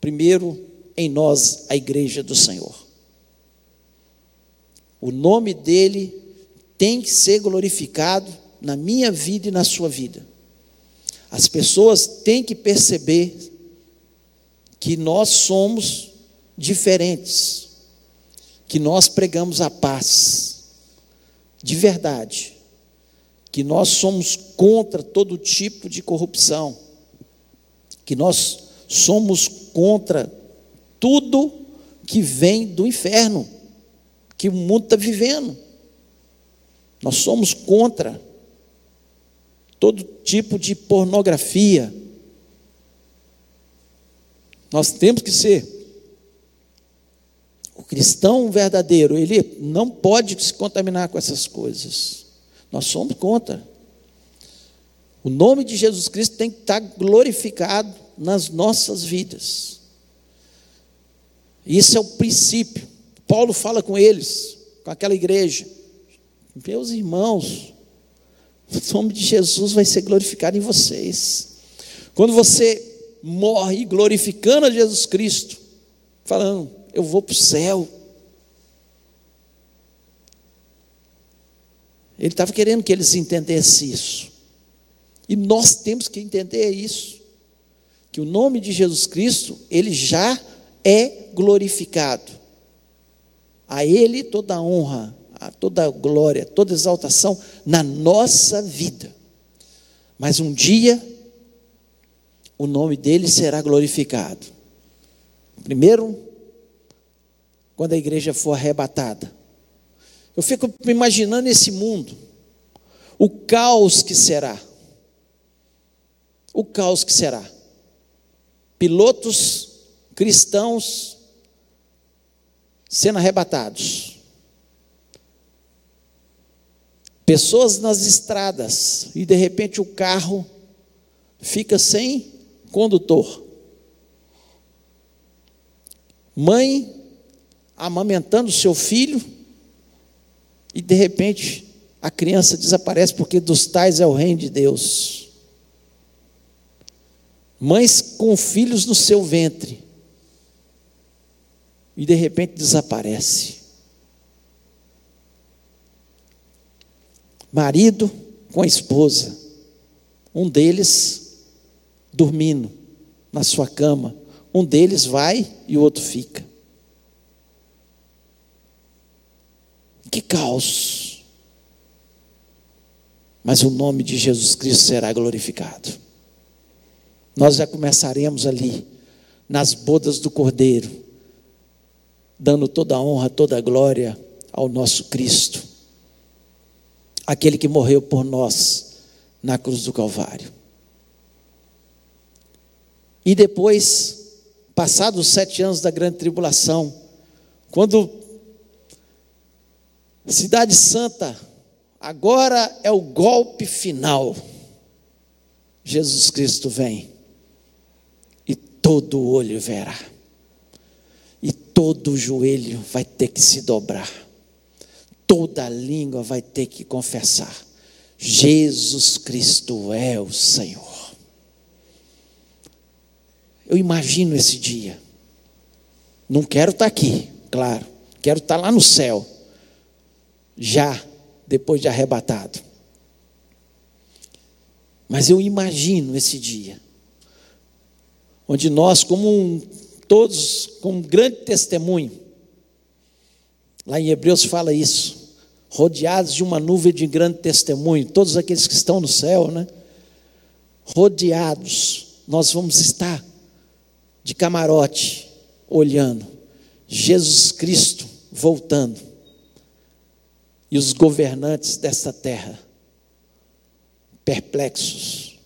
primeiro em nós, a igreja do Senhor. O nome dele tem que ser glorificado na minha vida e na sua vida. As pessoas têm que perceber que nós somos diferentes, que nós pregamos a paz, de verdade, que nós somos contra todo tipo de corrupção, que nós somos contra tudo que vem do inferno, que o mundo está vivendo. Nós somos contra todo tipo de pornografia. Nós temos que ser. Cristão verdadeiro, ele não pode se contaminar com essas coisas. Nós somos contra. O nome de Jesus Cristo tem que estar glorificado nas nossas vidas. Isso é o princípio. Paulo fala com eles, com aquela igreja. Meus irmãos, o nome de Jesus vai ser glorificado em vocês. Quando você morre glorificando a Jesus Cristo, falando, eu vou para o céu. Ele estava querendo que eles entendessem isso. E nós temos que entender isso. Que o nome de Jesus Cristo, ele já é glorificado. A Ele toda a honra, toda a glória, toda exaltação na nossa vida. Mas um dia, o nome dele será glorificado. Primeiro, quando a igreja for arrebatada. Eu fico imaginando esse mundo, o caos que será. O caos que será. Pilotos cristãos sendo arrebatados. Pessoas nas estradas e de repente o carro fica sem condutor. Mãe amamentando seu filho e de repente a criança desaparece porque dos tais é o reino de Deus. Mães com filhos no seu ventre e de repente desaparece. Marido com a esposa, um deles dormindo na sua cama, um deles vai e o outro fica. Que caos! Mas o nome de Jesus Cristo será glorificado. Nós já começaremos ali, nas bodas do Cordeiro, dando toda a honra, toda a glória ao nosso Cristo, aquele que morreu por nós na cruz do Calvário. E depois, passados os sete anos da grande tribulação, quando Cidade Santa, agora é o golpe final, Jesus Cristo vem e todo olho verá todo joelho vai ter que se dobrar, toda língua vai ter que confessar: Jesus Cristo é o Senhor. Eu imagino esse dia. Não quero estar aqui, claro. Quero estar lá no céu. Já depois de arrebatado. Mas eu imagino esse dia, onde nós, como um, todos, como um grande testemunho, lá em Hebreus fala isso, rodeados de uma nuvem de grande testemunho, todos aqueles que estão no céu, né? Rodeados, nós vamos estar de camarote, olhando Jesus Cristo voltando e os governantes desta terra perplexos.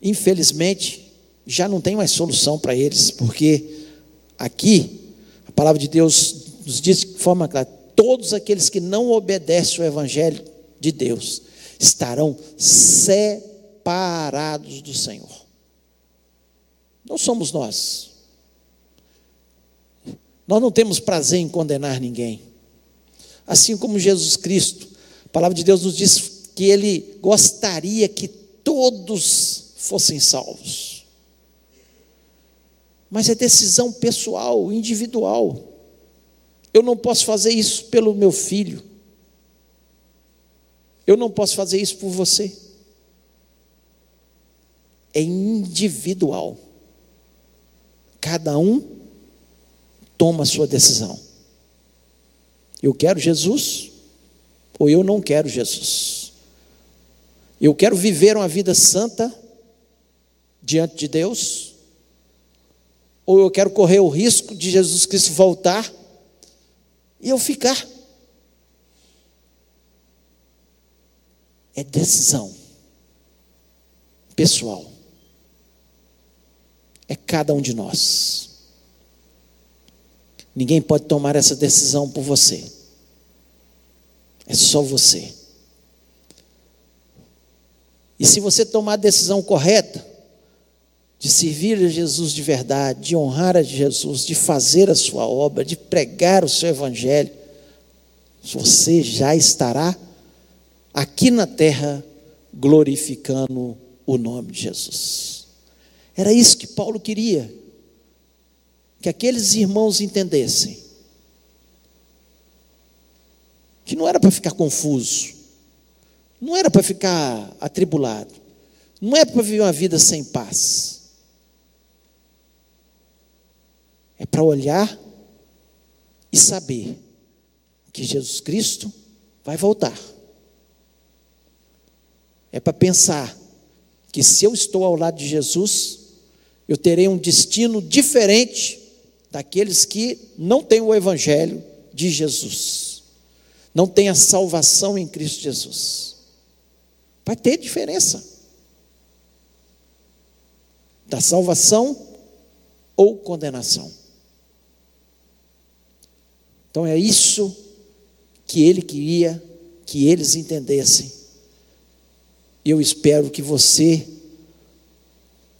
Infelizmente, já não tem mais solução para eles, porque aqui a palavra de Deus nos diz de forma clara: todos aqueles que não obedecem o evangelho de Deus estarão separados do Senhor. Não somos nós. Nós não temos prazer em condenar ninguém. Assim como Jesus Cristo, a palavra de Deus nos diz que ele gostaria que todos fossem salvos. Mas é decisão pessoal, individual. Eu não posso fazer isso pelo meu filho. Eu não posso fazer isso por você. É individual. Cada um toma a sua decisão. Eu quero Jesus ou eu não quero Jesus. Eu quero viver uma vida santa diante de Deus ou eu quero correr o risco de Jesus Cristo voltar e eu ficar. É decisão pessoal é cada um de nós. Ninguém pode tomar essa decisão por você. É só você. E se você tomar a decisão correta, de servir a Jesus de verdade, de honrar a Jesus, de fazer a sua obra, de pregar o seu evangelho, você já estará aqui na terra glorificando o nome de Jesus. Era isso que Paulo queria, que aqueles irmãos entendessem. Que não era para ficar confuso, não era para ficar atribulado, não é para viver uma vida sem paz. É para olhar e saber que Jesus Cristo vai voltar. É para pensar que se eu estou ao lado de Jesus, eu terei um destino diferente daqueles que não têm o Evangelho de Jesus, não têm a salvação em Cristo Jesus. Vai ter diferença da salvação ou condenação. Então é isso que ele queria que eles entendessem. Eu espero que você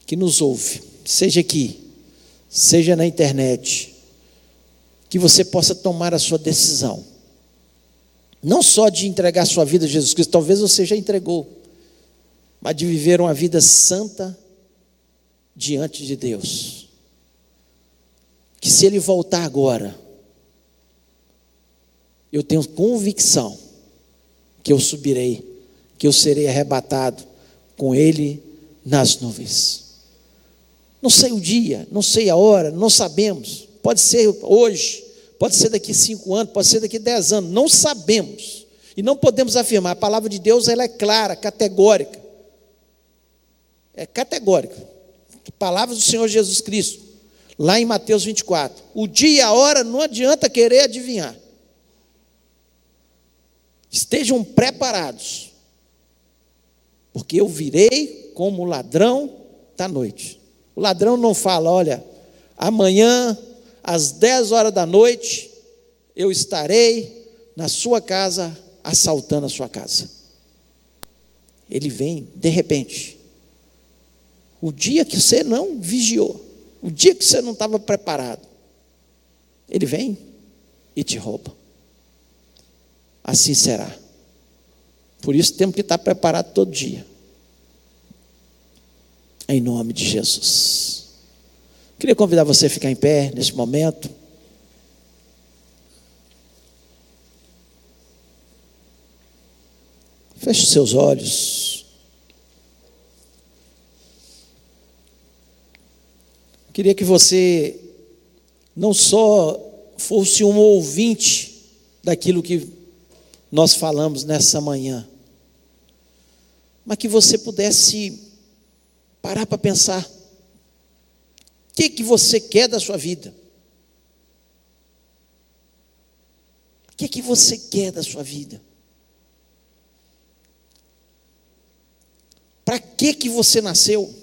que nos ouve seja aqui, seja na internet, que você possa tomar a sua decisão. Não só de entregar sua vida a Jesus Cristo, talvez você já entregou, mas de viver uma vida santa diante de Deus. Que se Ele voltar agora, eu tenho convicção que eu subirei, que eu serei arrebatado com Ele nas nuvens. Não sei o dia, não sei a hora, não sabemos. Pode ser hoje, pode ser daqui cinco anos, pode ser daqui dez anos. Não sabemos. E não podemos afirmar. A palavra de Deus ela é clara, categórica. É categórica. Palavras do Senhor Jesus Cristo, lá em Mateus 24. O dia e a hora não adianta querer adivinhar. Estejam preparados, porque eu virei como ladrão da noite. O ladrão não fala, olha, amanhã, às 10 horas da noite, eu estarei na sua casa, assaltando a sua casa. Ele vem de repente. O dia que você não vigiou, o dia que você não estava preparado, ele vem e te rouba. assim será. Por isso temos que estar preparados todo dia. Em nome de Jesus. Queria convidar você a ficar em pé nesse momento. Feche os seus olhos. Queria que você não só fosse um ouvinte daquilo que nós falamos nessa manhã, mas que você pudesse parar para pensar. O que, que você quer da sua vida? O que, que você quer da sua vida? Para que que você nasceu?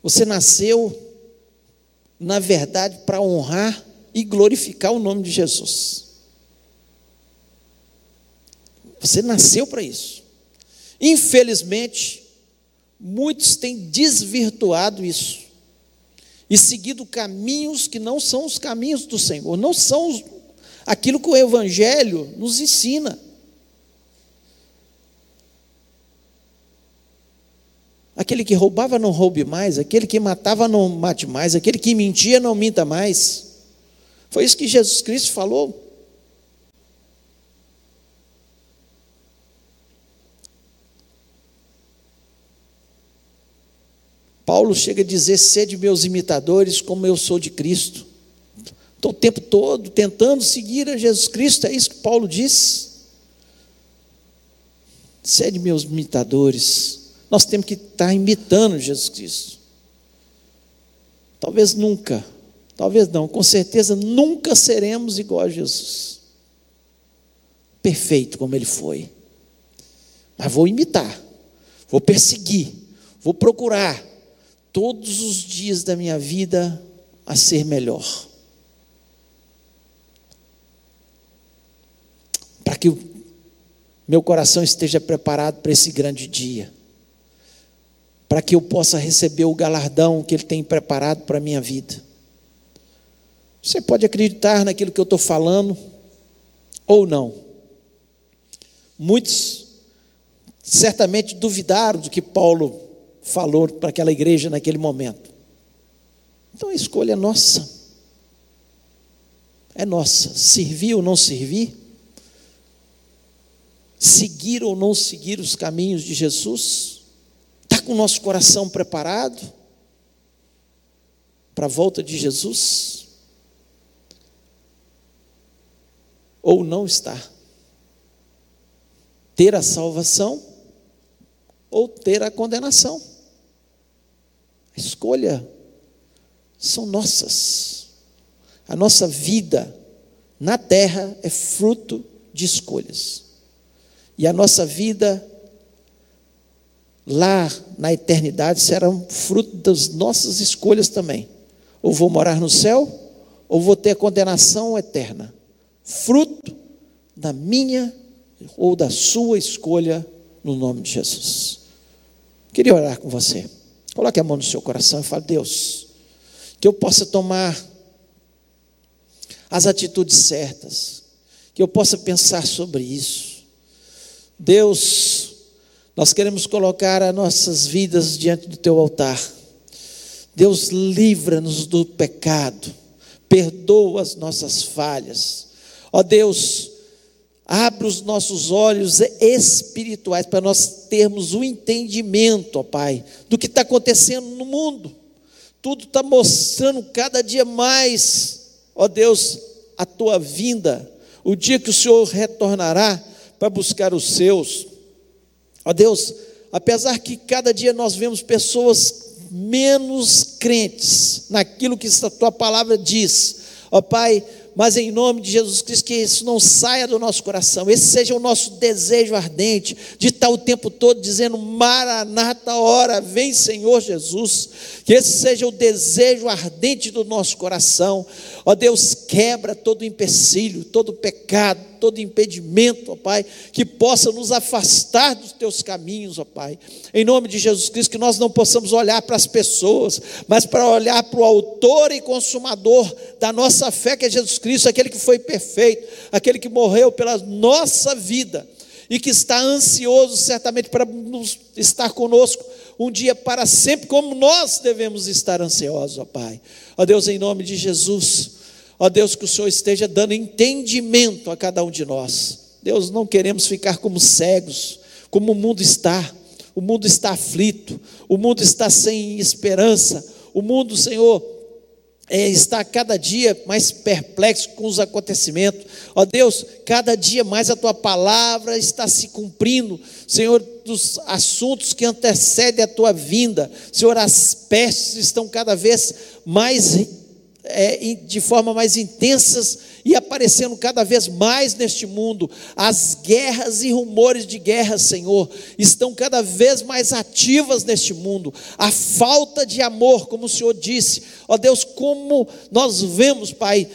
Você nasceu, na verdade, para honrar e glorificar o nome de Jesus. Você nasceu para isso. Infelizmente, muitos têm desvirtuado isso e seguido caminhos que não são os caminhos do Senhor, não são os, aquilo que o Evangelho nos ensina. Aquele que roubava, não roube mais. Aquele que matava, não mate mais. Aquele que mentia, não minta mais. Foi isso que Jesus Cristo falou. Paulo chega a dizer: sede meus imitadores, como eu sou de Cristo. Estou o tempo todo tentando seguir a Jesus Cristo, é isso que Paulo diz. Sede meus imitadores. Nós temos que estar imitando Jesus Cristo. Talvez nunca, talvez não, com certeza nunca seremos igual a Jesus. Perfeito como ele foi. Mas vou imitar, vou perseguir, vou procurar todos os dias da minha vida a ser melhor. Para que o meu coração esteja preparado para esse grande dia. Para que eu possa receber o galardão que Ele tem preparado para a minha vida. Você pode acreditar naquilo que eu estou falando ou não. Muitos certamente duvidaram do que Paulo falou para aquela igreja naquele momento. Então a escolha é nossa. É nossa. Servir ou não servir? seguir ou não seguir os caminhos de Jesus? Está com o nosso coração preparado para a volta de Jesus? Ou não está? Ter a salvação ou ter a condenação? Escolha são nossas. A nossa vida na terra é fruto de escolhas. E a nossa vida lá na eternidade será um fruto das nossas escolhas também. Ou vou morar no céu, ou vou ter condenação eterna. Fruto da minha ou da sua escolha no nome de Jesus. Queria orar com você. Coloque a mão no seu coração e fale: Deus, que eu possa tomar as atitudes certas, que eu possa pensar sobre isso Deus, nós queremos colocar as nossas vidas diante do teu altar. Deus, livra-nos do pecado, perdoa as nossas falhas. Ó Deus, abre os nossos olhos espirituais para nós termos o um entendimento, ó Pai, do que está acontecendo no mundo. Tudo está mostrando cada dia mais, ó Deus, a tua vinda, o dia que o Senhor retornará para buscar os seus. Ó Deus, apesar que cada dia nós vemos pessoas menos crentes naquilo que a tua palavra diz, ó Pai, mas em nome de Jesus Cristo, que isso não saia do nosso coração, esse seja o nosso desejo ardente, de estar o tempo todo dizendo: Maranata, hora, vem Senhor Jesus, que esse seja o desejo ardente do nosso coração, ó Deus, quebra todo empecilho, todo pecado, todo impedimento, ó Pai, que possa nos afastar dos teus caminhos, ó Pai. Em nome de Jesus Cristo, que nós não possamos olhar para as pessoas, mas para olhar para o autor e consumador da nossa fé, que é Jesus Cristo, aquele que foi perfeito, aquele que morreu pela nossa vida e que está ansioso certamente para estar conosco um dia para sempre, como nós devemos estar ansiosos, ó Pai. Ó Deus, em nome de Jesus, Ó Deus, que o Senhor esteja dando entendimento a cada um de nós. Deus, não queremos ficar como cegos, como o mundo está. O mundo está aflito, o mundo está sem esperança, o mundo, Senhor, é, está cada dia mais perplexo com os acontecimentos. Ó Deus, cada dia mais a tua palavra está se cumprindo, Senhor, dos assuntos que antecedem a tua vinda. Senhor, as pestes estão cada vez mais é, de forma mais intensas e aparecendo cada vez mais neste mundo. As guerras e rumores de guerra, Senhor, estão cada vez mais ativas neste mundo. A falta de amor, como o Senhor disse, ó Deus, como nós vemos, Pai,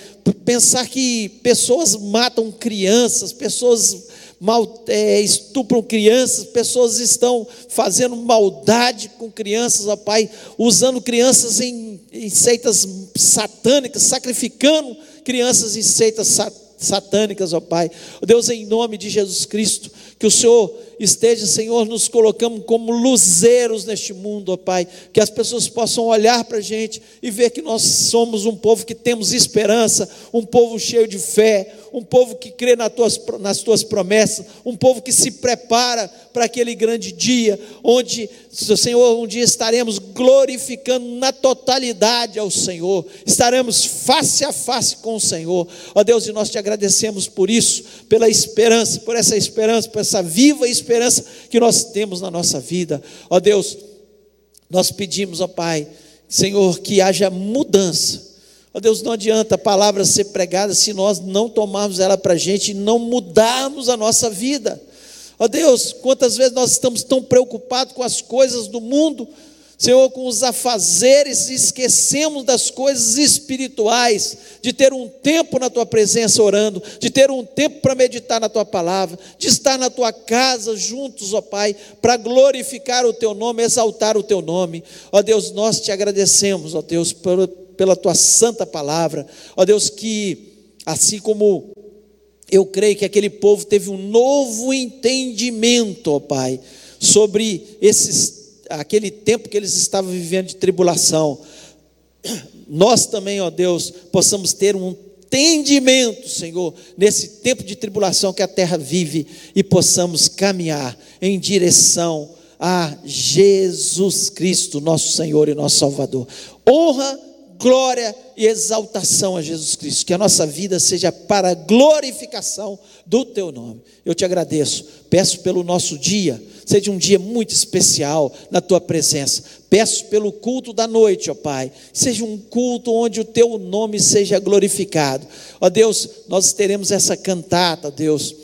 pensar que pessoas matam crianças, pessoas mal, é, estupram crianças, pessoas estão fazendo maldade com crianças, ó Pai, usando crianças em, em seitas satânicas, sacrificando crianças em seitas satânicas, ó Pai. Deus, em nome de Jesus Cristo, que o Senhor esteja, Senhor, nos colocando como luzeiros neste mundo, ó Pai, que as pessoas possam olhar para a gente e ver que nós somos um povo que temos esperança, um povo cheio de fé, um povo que crê nas tuas, nas tuas promessas, um povo que se prepara para aquele grande dia, onde, Senhor, um dia estaremos glorificando na totalidade ao Senhor, estaremos face a face com o Senhor. Ó Deus, e nós te agradecemos por isso, pela esperança, por essa esperança, por essa viva esperança que nós temos na nossa vida. Ó Deus, nós pedimos, ó Pai, Senhor, que haja mudança Ó Deus, não adianta a palavra ser pregada se nós não tomarmos ela para a gente e não mudarmos a nossa vida. Ó Deus, quantas vezes nós estamos tão preocupados com as coisas do mundo, Senhor, com os afazeres, esquecemos das coisas espirituais, de ter um tempo na tua presença orando, de ter um tempo para meditar na tua palavra, de estar na tua casa juntos, ó Pai, para glorificar o teu nome, exaltar o teu nome. Ó Deus, nós te agradecemos, ó Deus, por pela tua santa palavra. Ó Deus, que assim como eu creio que aquele povo teve um novo entendimento, ó Pai, sobre esses, aquele tempo que eles estavam vivendo de tribulação. Nós também, ó Deus, possamos ter um entendimento, Senhor, nesse tempo de tribulação que a terra vive e possamos caminhar em direção a Jesus Cristo, nosso Senhor e nosso Salvador. Honra glória e exaltação a Jesus Cristo. Que a nossa vida seja para glorificação do teu nome. Eu te agradeço. Peço pelo nosso dia, seja um dia muito especial na tua presença. Peço pelo culto da noite, ó Pai. Seja um culto onde o teu nome seja glorificado. Ó Deus, nós teremos essa cantata, Deus.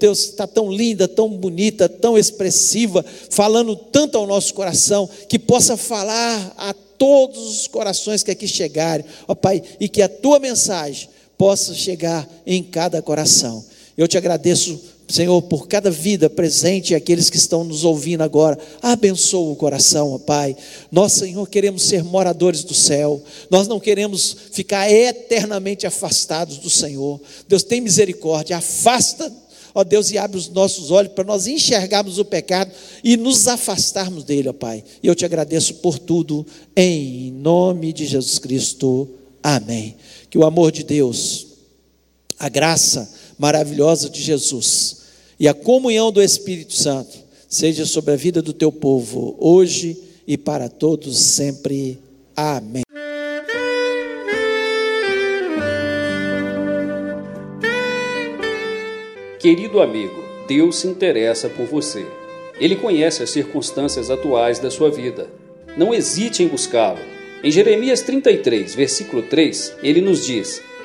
Deus está tão linda, tão bonita, tão expressiva, falando tanto ao nosso coração, que possa falar a todos os corações que aqui chegarem, ó Pai, e que a tua mensagem possa chegar em cada coração. Eu te agradeço, Senhor, por cada vida presente e aqueles que estão nos ouvindo agora. Abençoa o coração, ó Pai. Nós, Senhor, queremos ser moradores do céu. Nós não queremos ficar eternamente afastados do Senhor. Deus tem misericórdia, afasta ó Deus, e abre os nossos olhos para nós enxergarmos o pecado e nos afastarmos dele, ó Pai. E eu te agradeço por tudo, em nome de Jesus Cristo. Amém. Que o amor de Deus, a graça maravilhosa de Jesus e a comunhão do Espírito Santo seja sobre a vida do teu povo, hoje e para todos sempre. Amém. Querido amigo, Deus se interessa por você. Ele conhece as circunstâncias atuais da sua vida. Não hesite em buscá-lo. Em Jeremias 33, versículo 3, ele nos diz: